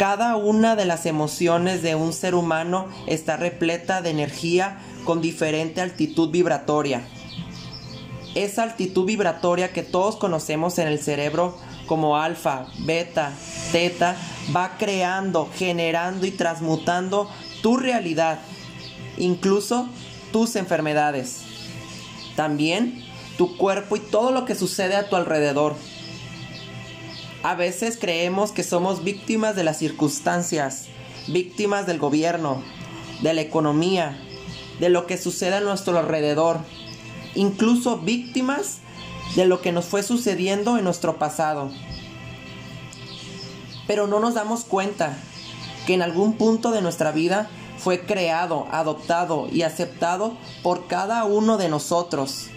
Cada una de las emociones de un ser humano está repleta de energía con diferente altitud vibratoria. Esa altitud vibratoria que todos conocemos en el cerebro como alfa, beta, teta, va creando, generando y transmutando tu realidad, incluso tus enfermedades. También tu cuerpo y todo lo que sucede a tu alrededor. A veces creemos que somos víctimas de las circunstancias, víctimas del gobierno, de la economía, de lo que sucede a nuestro alrededor, incluso víctimas de lo que nos fue sucediendo en nuestro pasado. Pero no nos damos cuenta que en algún punto de nuestra vida fue creado, adoptado y aceptado por cada uno de nosotros.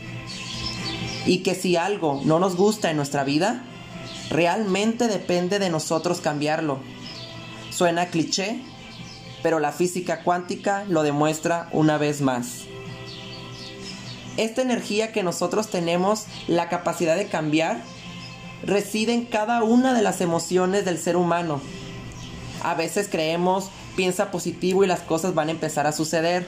Y que si algo no nos gusta en nuestra vida, realmente depende de nosotros cambiarlo. Suena cliché, pero la física cuántica lo demuestra una vez más. Esta energía que nosotros tenemos la capacidad de cambiar reside en cada una de las emociones del ser humano. A veces creemos, piensa positivo y las cosas van a empezar a suceder.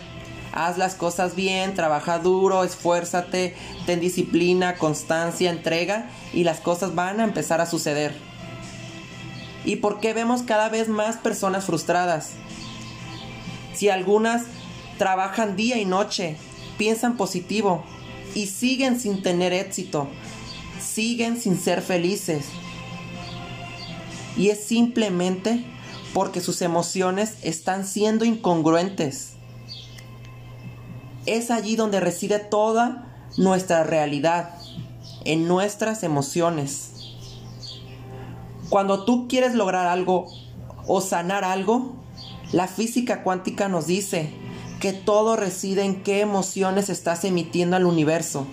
Haz las cosas bien, trabaja duro, esfuérzate, ten disciplina, constancia, entrega y las cosas van a empezar a suceder. ¿Y por qué vemos cada vez más personas frustradas? Si algunas trabajan día y noche, piensan positivo y siguen sin tener éxito, siguen sin ser felices. Y es simplemente porque sus emociones están siendo incongruentes. Es allí donde reside toda nuestra realidad, en nuestras emociones. Cuando tú quieres lograr algo o sanar algo, la física cuántica nos dice que todo reside en qué emociones estás emitiendo al universo.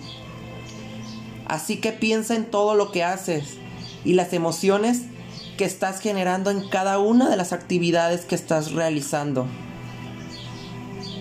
Así que piensa en todo lo que haces y las emociones que estás generando en cada una de las actividades que estás realizando.